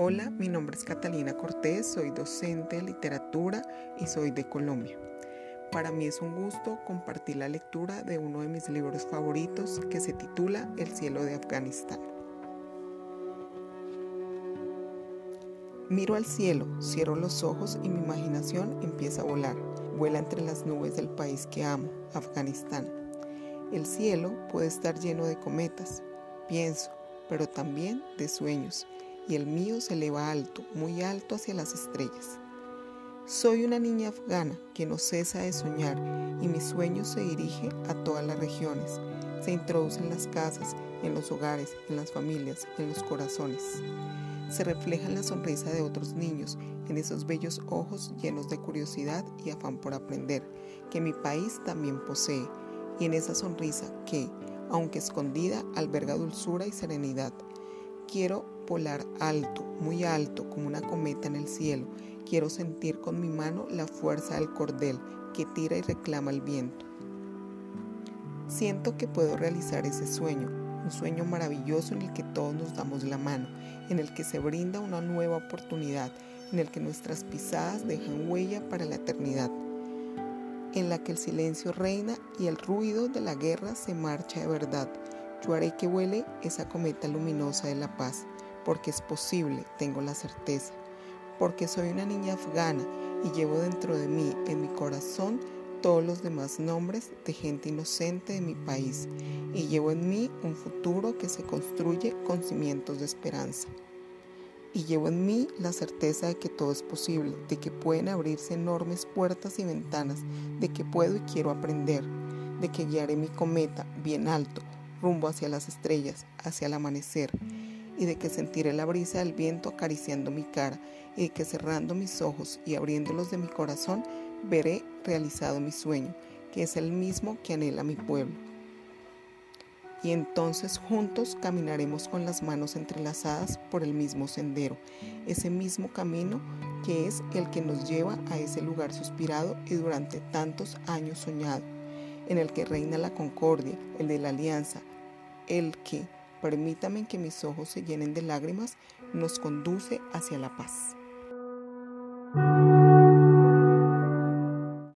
Hola, mi nombre es Catalina Cortés, soy docente de literatura y soy de Colombia. Para mí es un gusto compartir la lectura de uno de mis libros favoritos que se titula El cielo de Afganistán. Miro al cielo, cierro los ojos y mi imaginación empieza a volar. Vuela entre las nubes del país que amo, Afganistán. El cielo puede estar lleno de cometas, pienso, pero también de sueños y el mío se eleva alto, muy alto hacia las estrellas. Soy una niña afgana que no cesa de soñar y mi sueño se dirige a todas las regiones, se introduce en las casas, en los hogares, en las familias, en los corazones. Se refleja en la sonrisa de otros niños, en esos bellos ojos llenos de curiosidad y afán por aprender, que mi país también posee, y en esa sonrisa que, aunque escondida, alberga dulzura y serenidad. Quiero volar alto, muy alto, como una cometa en el cielo. Quiero sentir con mi mano la fuerza del cordel que tira y reclama el viento. Siento que puedo realizar ese sueño, un sueño maravilloso en el que todos nos damos la mano, en el que se brinda una nueva oportunidad, en el que nuestras pisadas dejan huella para la eternidad, en la que el silencio reina y el ruido de la guerra se marcha de verdad. Yo haré que vuele esa cometa luminosa de la paz porque es posible, tengo la certeza, porque soy una niña afgana y llevo dentro de mí, en mi corazón, todos los demás nombres de gente inocente de mi país y llevo en mí un futuro que se construye con cimientos de esperanza. Y llevo en mí la certeza de que todo es posible, de que pueden abrirse enormes puertas y ventanas, de que puedo y quiero aprender, de que guiaré mi cometa bien alto, rumbo hacia las estrellas, hacia el amanecer, y de que sentiré la brisa del viento acariciando mi cara y de que cerrando mis ojos y abriéndolos de mi corazón veré realizado mi sueño, que es el mismo que anhela mi pueblo. Y entonces juntos caminaremos con las manos entrelazadas por el mismo sendero, ese mismo camino que es el que nos lleva a ese lugar suspirado y durante tantos años soñado, en el que reina la concordia, el de la alianza, el que Permítame que mis ojos se llenen de lágrimas, nos conduce hacia la paz.